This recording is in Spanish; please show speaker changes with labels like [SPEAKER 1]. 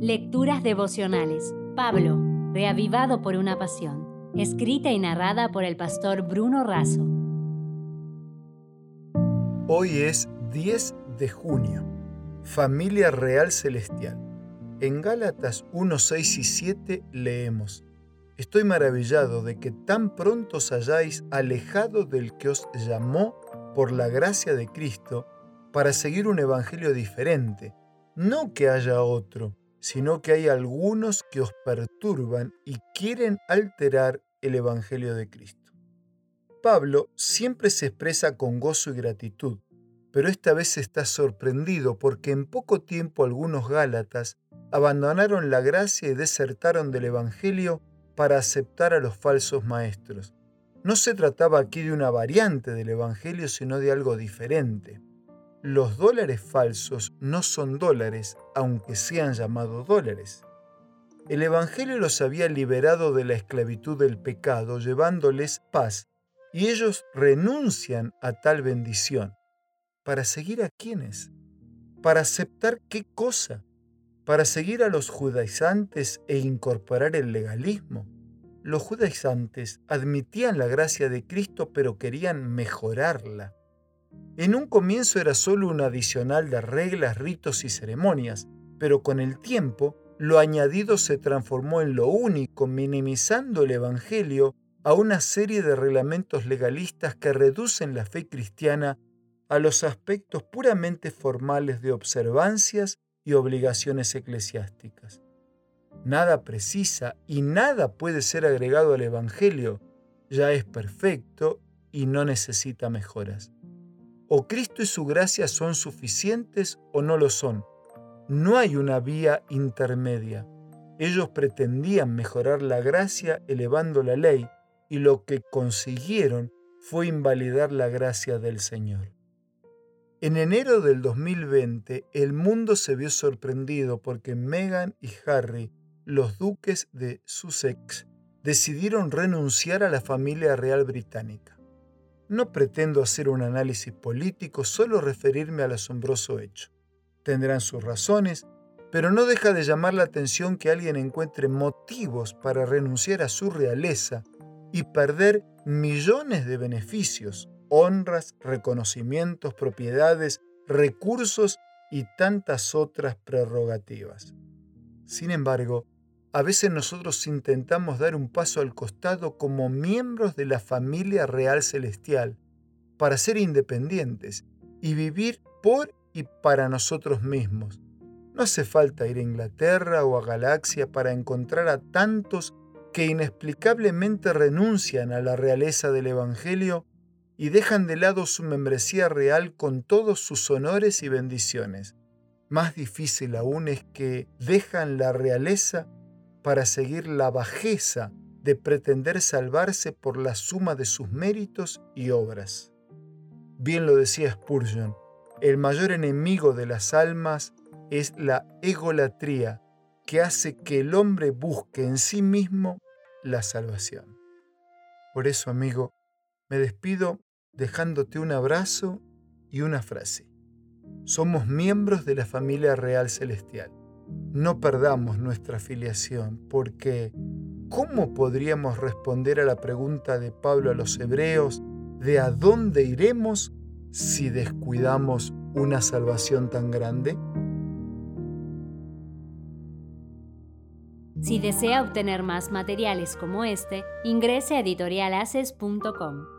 [SPEAKER 1] Lecturas devocionales. Pablo, reavivado por una pasión. Escrita y narrada por el pastor Bruno Razo.
[SPEAKER 2] Hoy es 10 de junio. Familia Real Celestial. En Gálatas 1, 6 y 7 leemos. Estoy maravillado de que tan pronto os hayáis alejado del que os llamó por la gracia de Cristo para seguir un evangelio diferente. No que haya otro, sino que hay algunos que os perturban y quieren alterar el Evangelio de Cristo. Pablo siempre se expresa con gozo y gratitud, pero esta vez está sorprendido porque en poco tiempo algunos Gálatas abandonaron la gracia y desertaron del Evangelio para aceptar a los falsos maestros. No se trataba aquí de una variante del Evangelio, sino de algo diferente. Los dólares falsos no son dólares, aunque sean llamados dólares. El Evangelio los había liberado de la esclavitud del pecado, llevándoles paz, y ellos renuncian a tal bendición. ¿Para seguir a quiénes? ¿Para aceptar qué cosa? ¿Para seguir a los judaizantes e incorporar el legalismo? Los judaizantes admitían la gracia de Cristo pero querían mejorarla. En un comienzo era solo un adicional de reglas, ritos y ceremonias, pero con el tiempo lo añadido se transformó en lo único, minimizando el Evangelio a una serie de reglamentos legalistas que reducen la fe cristiana a los aspectos puramente formales de observancias y obligaciones eclesiásticas. Nada precisa y nada puede ser agregado al Evangelio, ya es perfecto y no necesita mejoras. O Cristo y su gracia son suficientes o no lo son. No hay una vía intermedia. Ellos pretendían mejorar la gracia elevando la ley y lo que consiguieron fue invalidar la gracia del Señor. En enero del 2020 el mundo se vio sorprendido porque Meghan y Harry, los duques de Sussex, decidieron renunciar a la familia real británica. No pretendo hacer un análisis político, solo referirme al asombroso hecho. Tendrán sus razones, pero no deja de llamar la atención que alguien encuentre motivos para renunciar a su realeza y perder millones de beneficios, honras, reconocimientos, propiedades, recursos y tantas otras prerrogativas. Sin embargo, a veces nosotros intentamos dar un paso al costado como miembros de la familia real celestial para ser independientes y vivir por y para nosotros mismos. No hace falta ir a Inglaterra o a Galaxia para encontrar a tantos que inexplicablemente renuncian a la realeza del Evangelio y dejan de lado su membresía real con todos sus honores y bendiciones. Más difícil aún es que dejan la realeza para seguir la bajeza de pretender salvarse por la suma de sus méritos y obras. Bien lo decía Spurgeon, el mayor enemigo de las almas es la egolatría que hace que el hombre busque en sí mismo la salvación. Por eso, amigo, me despido dejándote un abrazo y una frase. Somos miembros de la familia real celestial no perdamos nuestra filiación, porque ¿cómo podríamos responder a la pregunta de Pablo a los hebreos de a dónde iremos si descuidamos una salvación tan grande?
[SPEAKER 1] Si desea obtener más materiales como este, ingrese a editorialaces.com.